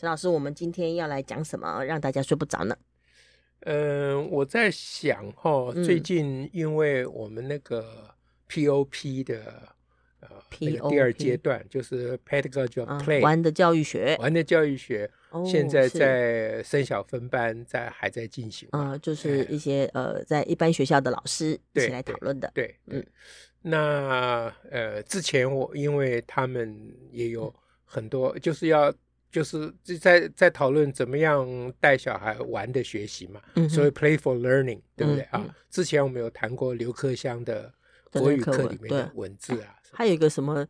陈老师，我们今天要来讲什么，让大家睡不着呢？嗯、呃，我在想哈，最近因为我们那个 POP 的呃 POP 那个第二阶段，就是 Pedagogy of Play、啊、玩的教育学，玩的教育学，哦、现在在升小分班在还在进行啊，就是一些、哎、呃，在一般学校的老师一起来讨论的，对，对对。嗯，那呃，之前我因为他们也有很多，就是要。就是在在讨论怎么样带小孩玩的学习嘛，嗯、所以 play for learning，对不对、嗯、啊？之前我们有谈过刘克襄的国语课里面的文字啊，还有一个什么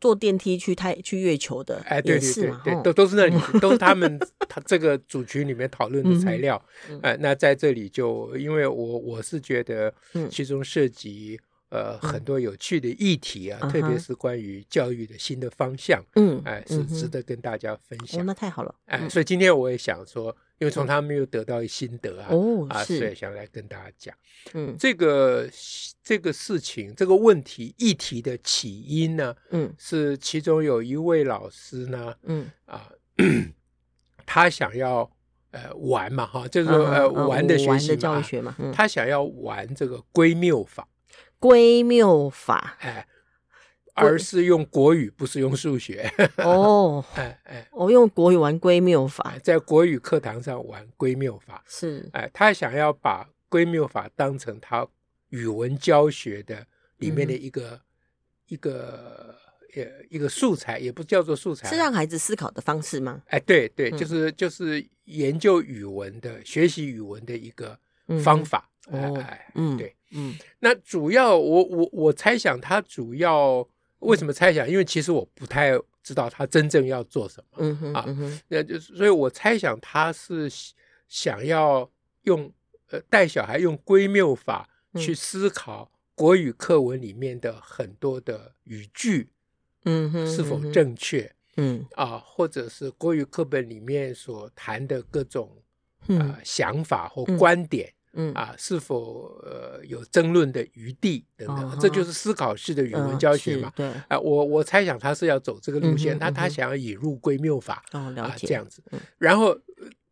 坐电梯去太去月球的，哎，对对对对，都都是那里，都是他们他这个组群里面讨论的材料。哎、嗯，那在这里就因为我我是觉得其中涉及。呃，很多有趣的议题啊，嗯、特别是关于教育的新的方向，嗯，哎，是值得跟大家分享。哦、那太好了，哎，所以今天我也想说，因为从他们又得到心得啊，哦，啊，所以想来跟大家讲，嗯，这个这个事情，这个问题议题的起因呢，嗯，是其中有一位老师呢，嗯。啊，他想要呃玩嘛，哈，就是说呃玩的学习嘛，他想要玩这个归谬法。归谬法，哎，而是用国语，不是用数学。哦，哎 哎，我用国语玩归谬法，在国语课堂上玩归谬法，是，哎，他想要把归谬法当成他语文教学的里面的一个、嗯、一个呃一个素材，也不叫做素材，是让孩子思考的方式吗？哎，对对，就是就是研究语文的、学习语文的一个方法。嗯、哎，嗯，对。嗯，那主要我我我猜想他主要为什么猜想？因为其实我不太知道他真正要做什么。嗯哼，啊，那就是所以我猜想他是想要用呃带小孩用归谬法去思考国语课文里面的很多的语句，嗯哼，是否正确？嗯啊，或者是国语课本里面所谈的各种啊想法或观点。嗯啊，是否呃有争论的余地等等，哦、这就是思考式的语文教学嘛？嗯、对啊，我我猜想他是要走这个路线，他、嗯、他想要引入归谬法、啊这样子，嗯、然后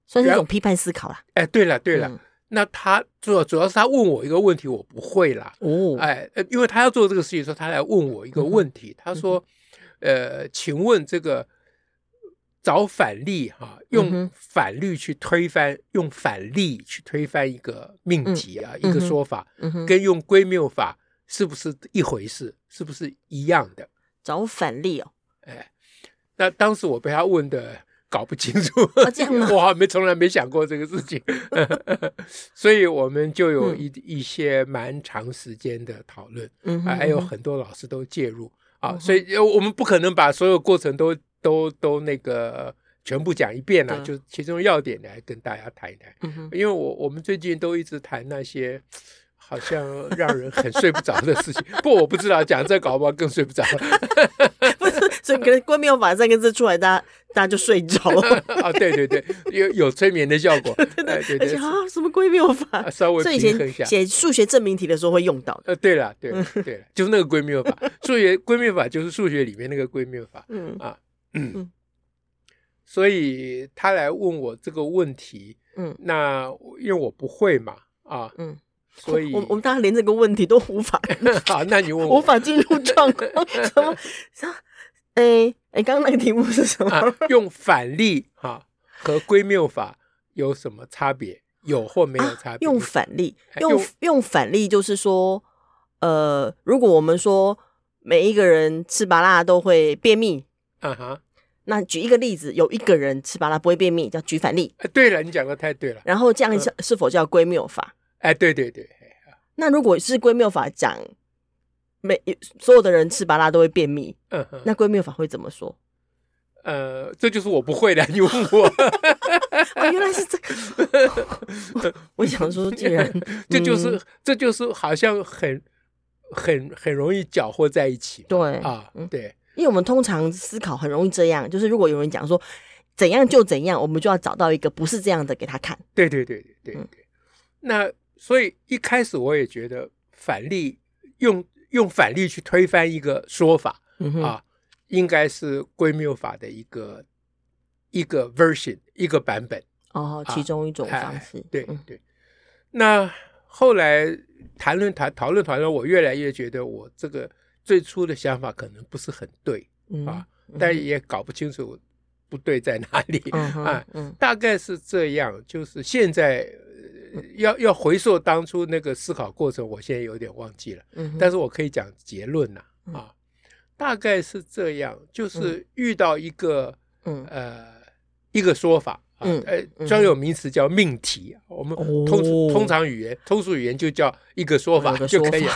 算是一种批判思考啦。哎，对了对了，嗯、那他主主要是他问我一个问题，我不会啦。哦，哎，因为他要做这个事情的时候，他来问我一个问题，嗯、他说，呃，请问这个。找反例哈，用反例去推翻，嗯、用反例去推翻一个命题啊，嗯、一个说法，嗯、跟用归谬法是不是一回事？是不是一样的？找反例哦，哎，那当时我被他问的搞不清楚，啊、这样吗？我还没从来没想过这个事情，所以我们就有一、嗯、一些蛮长时间的讨论，嗯哼嗯哼，还有很多老师都介入啊，所以我们不可能把所有过程都。都都那个全部讲一遍了，啊，对就其中要点来跟大家谈一谈。嗯、哼因为我我们最近都一直谈那些好像让人很睡不着的事情。不，我不知道讲这搞不好更睡不着了。不是，所以可能归谬法三个字出来，大家大家就睡着了。啊，对对对，有有催眠的效果。对对对，对，啊，什么归谬法，啊？稍微平衡一下。写数学证明题的时候会用到的。呃，对了，对了，对了，就是那个归谬法。数学归谬法就是数学里面那个归谬法。嗯啊。嗯，所以他来问我这个问题，嗯，那因为我不会嘛，啊，嗯，所以我我们大家连这个问题都无法，好，那你问我，无法进入状况，什么？什么？哎哎，刚刚那个题目是什么？啊、用反例哈和归谬法有什么差别？有或没有差别？啊、用反例，用用，反例就是说，呃，如果我们说每一个人吃麻辣都会便秘，啊哈。那举一个例子，有一个人吃巴拉不会便秘，叫举反例。哎，对了，你讲的太对了。然后这样是是否叫归谬法？哎，对对对。那如果是归谬法讲，每所有的人吃巴拉都会便秘，那归谬法会怎么说？呃，这就是我不会的，你问我。哦，原来是这个。我想说，既然 这就是这就是好像很很很容易搅和在一起。对啊，对，因为我们通常思考很容易这样，就是如果有人讲说怎样就怎样，我们就要找到一个不是这样的给他看。对对对对对对。那所以一开始我也觉得反例用用反例去推翻一个说法啊。应该是归谬法的一个一个 version 一个版本哦，其中一种方式。啊哎、对对。那后来谈论谈讨论讨论，我越来越觉得我这个最初的想法可能不是很对、嗯、啊，但也搞不清楚不对在哪里、嗯、啊。嗯、大概是这样，就是现在要要回溯当初那个思考过程，我现在有点忘记了。嗯、但是我可以讲结论呐啊。嗯大概是这样，就是遇到一个，嗯，呃，一个说法啊，呃，专有名词叫命题，我们通通常语言通俗语言就叫一个说法就可以了。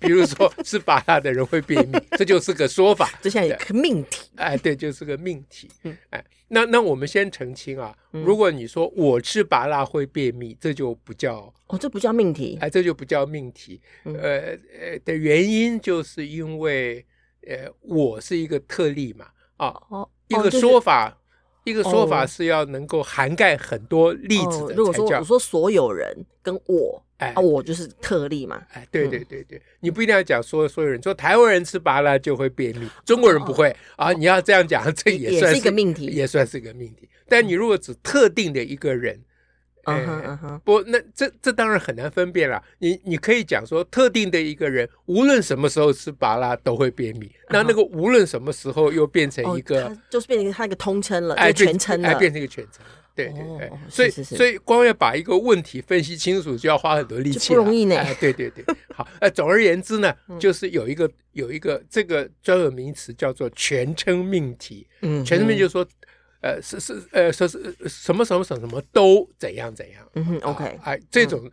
比如说吃芭辣的人会便秘，这就是个说法，这像一个命题。哎，对，就是个命题。哎，那那我们先澄清啊，如果你说我吃芭辣会便秘，这就不叫哦，这不叫命题，哎，这就不叫命题。呃呃的原因就是因为。呃，我是一个特例嘛，啊，哦、一个说法，哦就是、一个说法是要能够涵盖很多例子的、哦。如果说我说所有人跟我，哎，啊、我就是特例嘛。哎，对对对对，嗯、你不一定要讲说所有人，说台湾人吃麻辣就会便秘，中国人不会、哦、啊。你要这样讲，这也算是，一个命题，也算是一个命题。但你如果指特定的一个人。嗯哼嗯哼，不，那这这当然很难分辨了。你你可以讲说，特定的一个人，无论什么时候吃芭乐都会便秘。那那个无论什么时候又变成一个，就是变成他一个通称了，哎，全称了，哎，变成一个全称。对对对，所以所以光要把一个问题分析清楚，就要花很多力气，不容易呢。哎，对对对，好，呃，总而言之呢，就是有一个有一个这个专有名词叫做全称命题。嗯，全称命就是说。呃，是是，呃，说是什么什么什么什么都怎样怎样，嗯哼，OK，哎，这种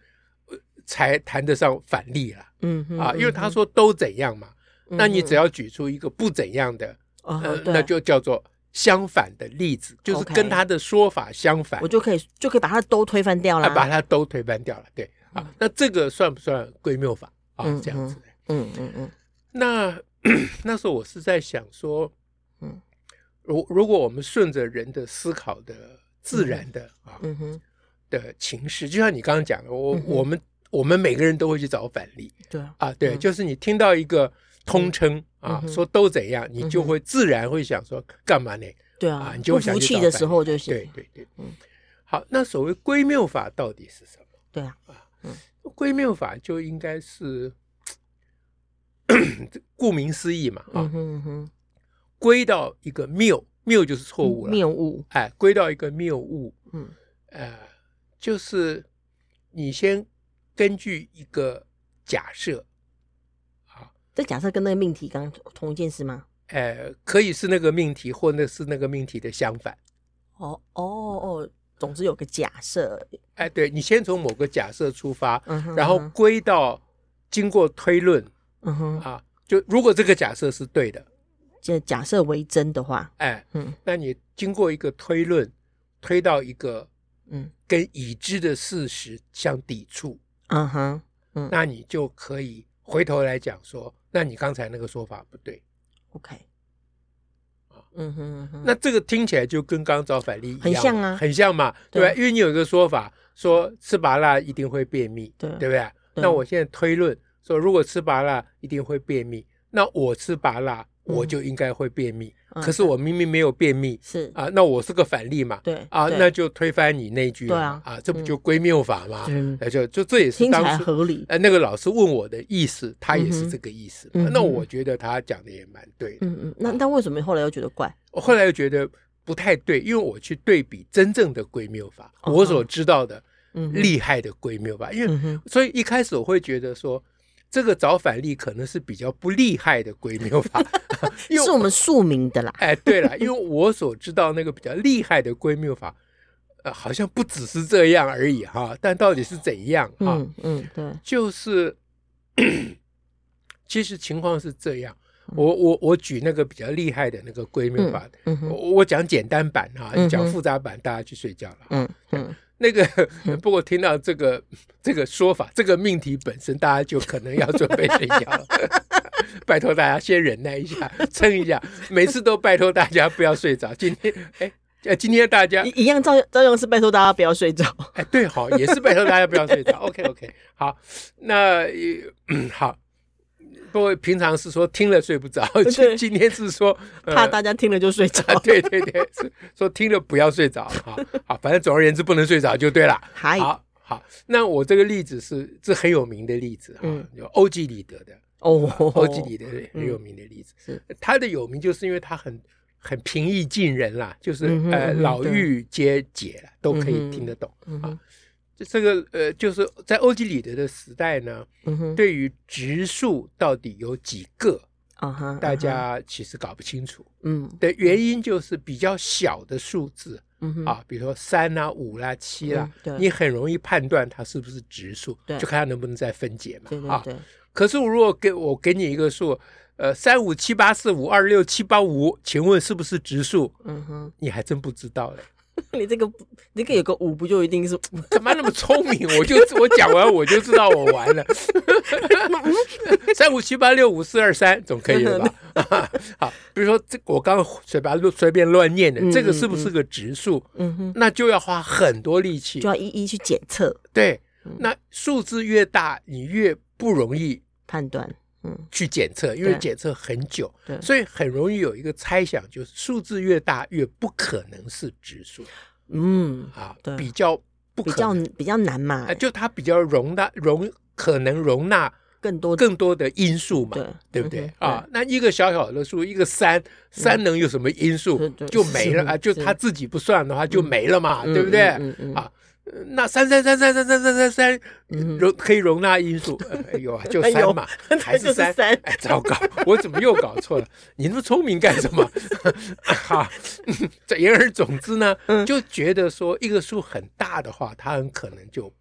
才谈得上反例了，嗯哼，啊，因为他说都怎样嘛，那你只要举出一个不怎样的，呃，那就叫做相反的例子，就是跟他的说法相反，我就可以就可以把它都推翻掉了，把它都推翻掉了，对，啊，那这个算不算归谬法啊？这样子，嗯嗯嗯，那 那时候我是在想说，嗯。如如果我们顺着人的思考的自然的啊，嗯哼，的情势，就像你刚刚讲的，我我们我们每个人都会去找反例，对。啊，对，就是你听到一个通称啊，说都怎样，你就会自然会想说干嘛呢？对啊，你就会想去的时候就行，对对对，嗯，好，那所谓归谬法到底是什么？对啊，啊，嗯，归谬法就应该是，顾名思义嘛，啊，嗯哼。归到一个谬，谬就是错误了。谬误，哎，归到一个谬误。嗯，呃，就是你先根据一个假设，啊，这假设跟那个命题刚刚同一件事吗？呃，可以是那个命题，或那是那个命题的相反。哦哦哦，总之有个假设。哎，对，你先从某个假设出发，然后归到经过推论，嗯哼，啊，就如果这个假设是对的。就假设为真的话，哎，嗯，那你经过一个推论，推到一个，嗯，跟已知的事实相抵触，嗯哼，嗯，那你就可以回头来讲说，那你刚才那个说法不对，OK，啊，嗯哼，那这个听起来就跟刚刚找反例很像啊，很像嘛，对。吧？因为你有一个说法说吃麻辣一定会便秘，对，对不对？那我现在推论说，如果吃麻辣一定会便秘，那我吃芭乐。我就应该会便秘，可是我明明没有便秘，是。啊，那我是个反例嘛，对啊，那就推翻你那句对啊，这不就归谬法吗？就就这也是当时合理。哎，那个老师问我的意思，他也是这个意思。那我觉得他讲的也蛮对的。嗯嗯，那那为什么后来又觉得怪？我后来又觉得不太对，因为我去对比真正的归谬法，我所知道的厉害的归谬法，因为所以一开始我会觉得说。这个找反例可能是比较不厉害的归谬法，是我们庶民的啦。哎，对了，因为我所知道那个比较厉害的归谬法，呃，好像不只是这样而已哈。但到底是怎样哈？嗯，嗯，对，就是 其实情况是这样。我我我举那个比较厉害的那个归谬法，我我讲简单版哈，讲复杂版大家去睡觉了。嗯嗯，那个 不过听到这个这个说法，这个命题本身，大家就可能要准备睡觉了。拜托大家先忍耐一下，撑一下。每次都拜托大家不要睡着。今天哎。呃，今天大家一样照样照样是拜托大家不要睡着。哎，对，好，也是拜托大家不要睡着。OK，OK，okay, okay, 好，那嗯，好，不过平常是说听了睡不着，今今天是说、呃、怕大家听了就睡着。对对对，是说听了不要睡着。好，好，反正总而言之不能睡着就对了。好，好，那我这个例子是这很有名的例子啊，有欧几里得的哦，欧几里得很有名的例子，是他的有名就是因为他很。很平易近人啦，就是呃老妪皆解了，都可以听得懂啊。就这个呃，就是在欧几里得的时代呢，对于植树到底有几个啊？哈大家其实搞不清楚。嗯，的原因就是比较小的数字，嗯啊，比如说三啊、五啦、七啦，你很容易判断它是不是质数，就看它能不能再分解嘛。啊，可是我如果给我给你一个数。呃，三五七八四五二六七八五，请问是不是植树？嗯哼，你还真不知道嘞。你这个你、这个有个五，不就一定是？干嘛那么聪明？我就我讲完我就知道我完了。三五七八六五四二三，总可以了吧？好，比如说这我刚刚随便随便乱念的，嗯、这个是不是个质数？嗯哼，那就要花很多力气，就要一一去检测。对，那数字越大，你越不容易判断。嗯，去检测，因为检测很久，对，所以很容易有一个猜想，就是数字越大越不可能是指数。嗯，啊，比较不可能，比较比较难嘛，就它比较容纳容可能容纳更多更多的因素嘛，对，对不对？啊？那一个小小的数，一个三，三能有什么因素就没了 啊？就他自己不算的话就没了嘛，对不对？啊。那三三三三三三三三三容可以容纳因素，哎呦啊，就三嘛，还是三？哎，糟糕，我怎么又搞错了？你那么聪明干什么？好，言而总之呢，就觉得说一个数很大的话，它很可能就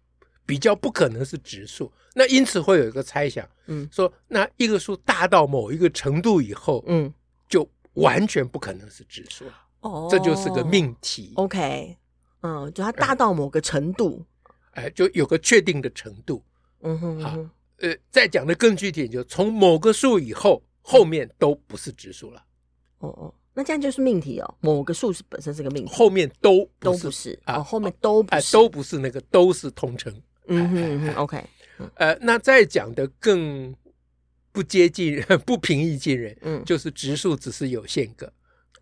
比较不可能是质数。那因此会有一个猜想，嗯，说那一个数大到某一个程度以后，嗯，就完全不可能是质数。哦，这就是个命题。OK。嗯，就它大到某个程度，哎，就有个确定的程度。嗯哼，好，呃，再讲的更具体，就从某个数以后，后面都不是质数了。哦哦，那这样就是命题哦。某个数是本身是个命题，后面都都不是啊，后面都不是，都不是那个，都是通称。嗯哼，OK。呃，那再讲的更不接近、不平易近人，嗯，就是质数只是有限个。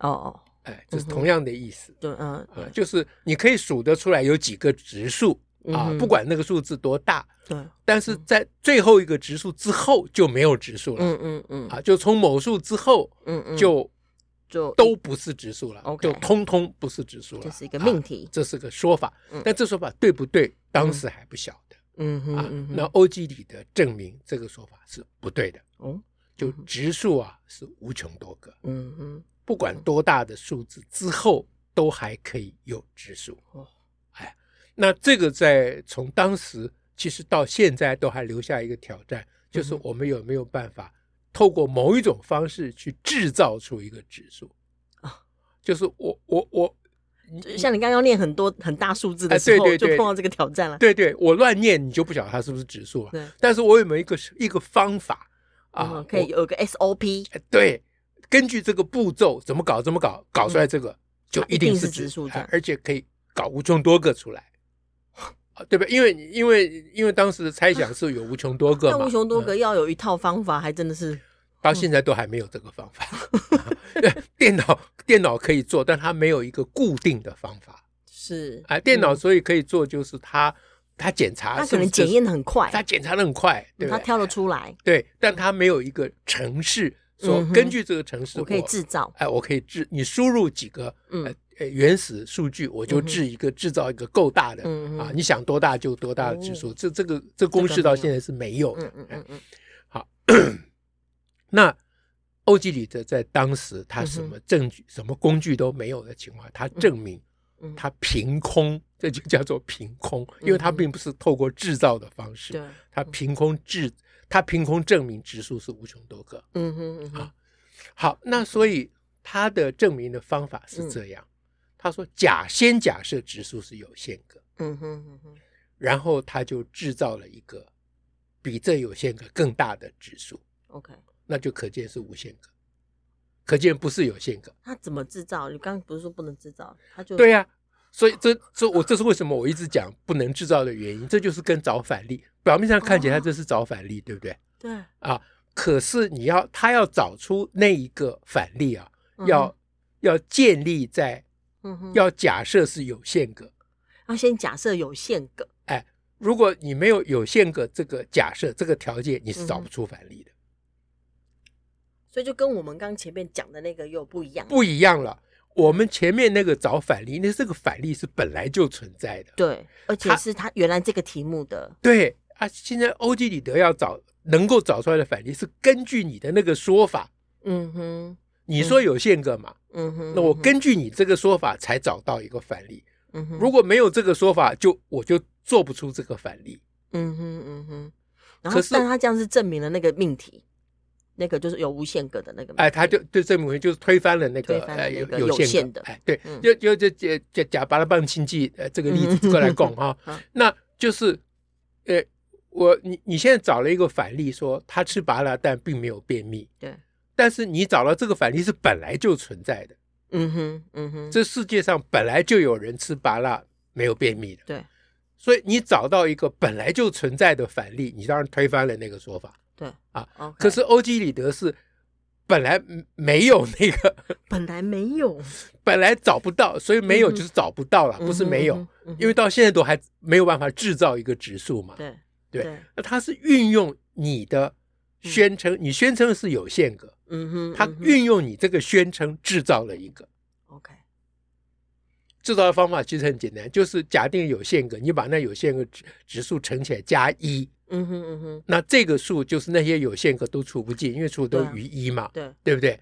哦哦。哎，这是同样的意思。对，嗯，就是你可以数得出来有几个植数啊，不管那个数字多大。对，但是在最后一个植数之后就没有植数了。嗯嗯嗯。啊，就从某数之后，嗯嗯，就就都不是植数了，就通通不是植数了。这是一个命题，这是个说法。但这说法对不对，当时还不晓得。嗯哼。那欧几里得证明这个说法是不对的。哦，就植数啊是无穷多个。嗯哼。不管多大的数字之后都还可以有指数哦，哎，那这个在从当时其实到现在都还留下一个挑战，就是我们有没有办法透过某一种方式去制造出一个指数啊？就是我我我，像你刚刚念很多很大数字的时候，就碰到这个挑战了。对对，我乱念你就不晓得它是不是指数了。对，但是我有没有一个一个方法啊？可以有个 SOP。对。根据这个步骤怎么搞怎么搞，搞出来这个就一定是指数，而且可以搞无穷多个出来，对吧？因为因为因为当时的猜想是有无穷多个嘛，那无穷多个要有一套方法，还真的是到现在都还没有这个方法。电脑电脑可以做，但它没有一个固定的方法。是。啊，电脑所以可以做，就是它它检查，它可能检验的很快，它检查的很快，对，它挑得出来，对，但它没有一个程式。说根据这个城市，我可以制造，哎，我可以制，你输入几个呃原始数据，我就制一个制造一个够大的啊，你想多大就多大的指数，这这个这公式到现在是没有的。嗯嗯嗯。好，那欧几里得在当时他什么证据、什么工具都没有的情况，他证明他凭空，这就叫做凭空，因为他并不是透过制造的方式，他凭空制。他凭空证明质数是无穷多个，嗯哼，嗯哼，啊，好，那所以他的证明的方法是这样，嗯、他说假先假设质数是有限个，嗯哼嗯哼，然后他就制造了一个比这有限个更大的质数，OK，那就可见是无限个，可见不是有限个。他怎么制造？你刚刚不是说不能制造？他就对呀、啊，所以这这我这是为什么我一直讲不能制造的原因，这就是跟找反例，表面上看起来这是找反例，哦、对不对？对啊。可是你要他要找出那一个反例啊，嗯、要要建立在，嗯，要假设是有限个，要先假设有限个。哎，如果你没有有限个这个假设这个条件，你是找不出反例的。嗯、所以就跟我们刚前面讲的那个又不一样，不一样了。我们前面那个找反例，那这个反例是本来就存在的，对，而且是他原来这个题目的。对啊，现在欧几里得要找。能够找出来的反例是根据你的那个说法，嗯哼，你说有限个嘛，嗯哼，那我根据你这个说法才找到一个反例，嗯哼，如果没有这个说法，就我就做不出这个反例，嗯哼嗯哼，然后可是但他这样是证明了那个命题，那个就是有无限个的那个，哎，他就对证明就是推翻了那个呃有有限的，哎，对，就就就就就假巴拉棒亲戚呃这个例子过来讲哈，那就是呃。我你你现在找了一个反例，说他吃芭乐但并没有便秘。对，但是你找到这个反例是本来就存在的。嗯哼，嗯哼，这世界上本来就有人吃芭乐没有便秘的。对，所以你找到一个本来就存在的反例，你当然推翻了那个说法。对，啊，Okay. 可是欧几里得是本来没有那个，本来没有，本来找不到，所以没有就是找不到了，嗯、不是没有，嗯嗯、因为到现在都还没有办法制造一个指数嘛。对。对，那他是运用你的宣称，你宣称是有限个，嗯哼，他运用你这个宣称制造了一个，OK，制造的方法其实很简单，就是假定有限个，你把那有限个指指数乘起来加一，嗯哼嗯哼，那这个数就是那些有限个都除不尽，因为除都余一嘛，对，对不对？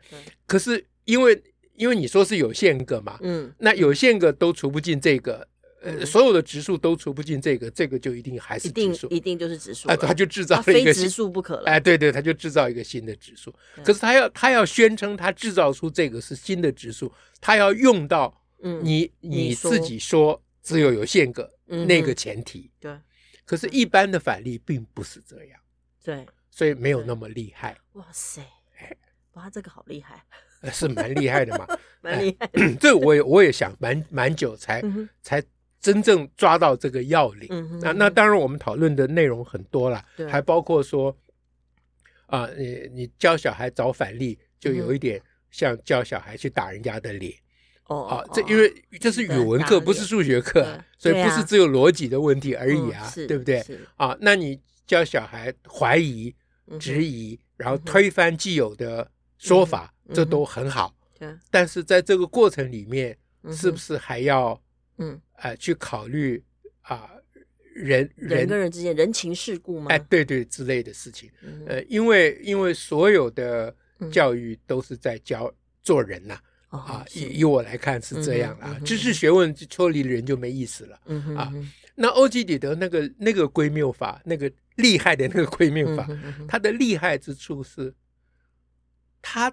可是因为因为你说是有限个嘛，嗯，那有限个都除不尽这个。呃，所有的质数都除不尽这个，这个就一定还是质数，一定就是质数。哎，他就制造了一个非质数不可了。哎，对对，他就制造一个新的质数。可是他要他要宣称他制造出这个是新的质数，他要用到你你自己说只有有限个那个前提。对。可是，一般的反例并不是这样。对。所以没有那么厉害。哇塞！哇，这个好厉害。是蛮厉害的嘛？蛮厉害。这我也我也想蛮蛮久才才。真正抓到这个要领，嗯、那那当然我们讨论的内容很多了，还包括说，啊、呃，你你教小孩找反例，就有一点像教小孩去打人家的脸，哦、这因为这是语文课，不是数学课，所以不是只有逻辑的问题而已啊，嗯、对不对？啊，那你教小孩怀疑、质疑，然后推翻既有的说法，这都很好，对、但是在这个过程里面，是不是还要？嗯，呃，去考虑啊，人人跟人之间人情世故吗？哎，对对，之类的事情。呃，因为因为所有的教育都是在教做人呐，啊，以以我来看是这样啊，知识学问脱离了人就没意思了。嗯啊，那欧几里得那个那个归谬法，那个厉害的那个归谬法，它的厉害之处是，他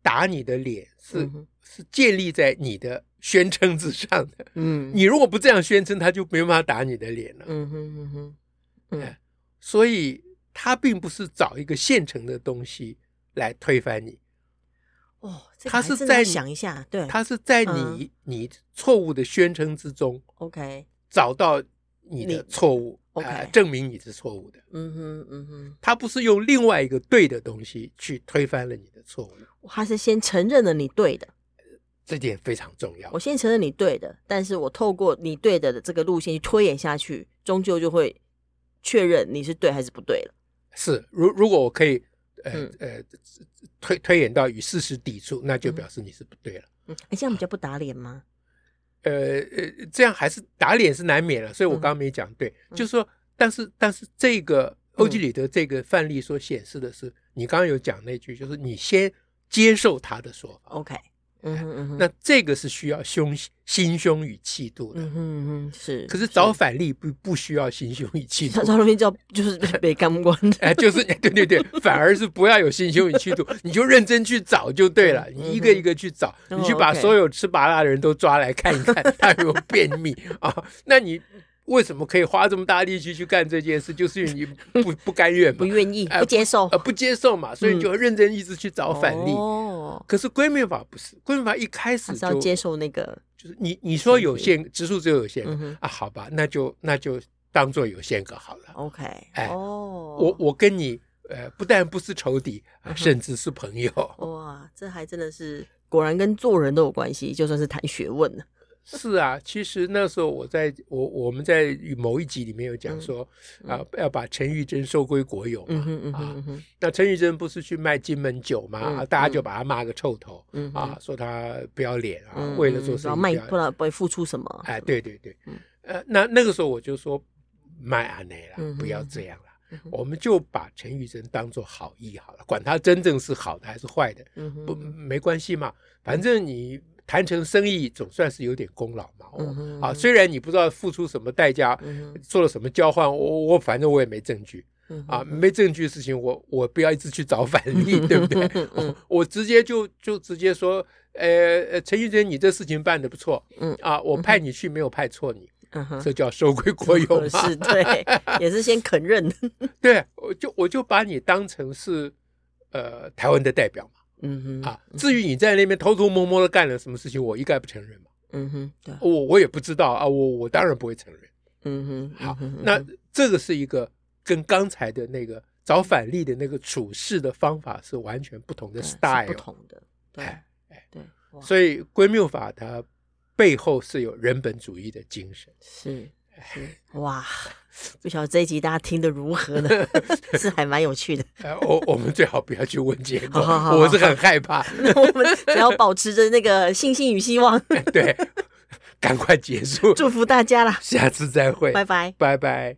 打你的脸是是建立在你的。宣称之上的，嗯，你如果不这样宣称，他就没办法打你的脸了，嗯哼嗯哼，嗯，所以他并不是找一个现成的东西来推翻你，哦，他是在想一下，对，他是在你你错误的宣称之中，OK，找到你的错误，OK，证明你是错误的，嗯哼嗯哼，他不是用另外一个对的东西去推翻了你的错误，他是先承认了你对的。这点非常重要。我先承认你对的，但是我透过你对的这个路线去推演下去，终究就会确认你是对还是不对了。是，如如果我可以，呃、嗯、呃，推推演到与事实抵触，那就表示你是不对了。嗯，哎，这样比较不打脸吗？呃呃，这样还是打脸是难免了。所以我刚刚没讲对，嗯、就是说，但是但是这个欧几里得这个范例所显示的是，嗯、你刚刚有讲那句，就是你先接受他的说法。OK。嗯哼嗯哼，那这个是需要胸心胸与气度的。嗯哼是。可是找反例不不需要心胸与气度。找容易叫就是被干关 哎，就是 对对对，反而是不要有心胸与气度，你就认真去找就对了。你一个一个去找，你去把所有吃麻辣的人都抓来看一看，他有没有便秘啊？那你。为什么可以花这么大力气去干这件事？就是因为你不不甘愿，不愿意，不接受，呃，不接受嘛，所以你就认真一直去找反例。哦，可是归命法不是，归命法一开始就要接受那个，就是你你说有限，质数只有有限啊，好吧，那就那就当做有限个好了。OK，哎，哦，我我跟你呃，不但不是仇敌，甚至是朋友。哇，这还真的是果然跟做人都有关系，就算是谈学问了。是啊，其实那时候我在我我们在某一集里面有讲说、嗯、啊，要把陈玉珍收归国有嘛、啊。那陈玉珍不是去卖金门酒嘛、嗯，大家就把他骂个臭头、嗯、啊，说他不要脸啊、嗯，为了做生意卖不然不会付出什么。哎，对对对，嗯、呃，那那个时候我就说卖安内了，不要这样了、嗯，我们就把陈玉珍当做好意好了，管他真正是好的还是坏的，嗯、不没关系嘛，反正你。谈成生意总算是有点功劳嘛，哦、嗯，啊，虽然你不知道付出什么代价，嗯、做了什么交换，我我反正我也没证据，嗯、啊，没证据的事情我，我我不要一直去找反例，对不对？我直接就就直接说，呃，陈玉珍，你这事情办的不错，嗯，啊，我派你去没有派错你，嗯，这叫收归国有嘛，是，对，也是先肯认，对，我就我就把你当成是呃台湾的代表嘛。嗯哼啊，至于你在那边偷偷摸摸的干了什么事情，我一概不承认嘛。嗯哼，对，我我也不知道啊，我我当然不会承认。嗯哼，好，那这个是一个跟刚才的那个找反例的那个处事的方法是完全不同的 style，不同的。对，哎，对，所以归谬法它背后是有人本主义的精神。是。哇，不晓得这一集大家听得如何呢？是还蛮有趣的。我我们最好不要去问结果，好好好，我是很害怕。那我们只要保持着那个信心与希望。对，赶快结束。祝福大家啦，下次再会，拜拜，拜拜。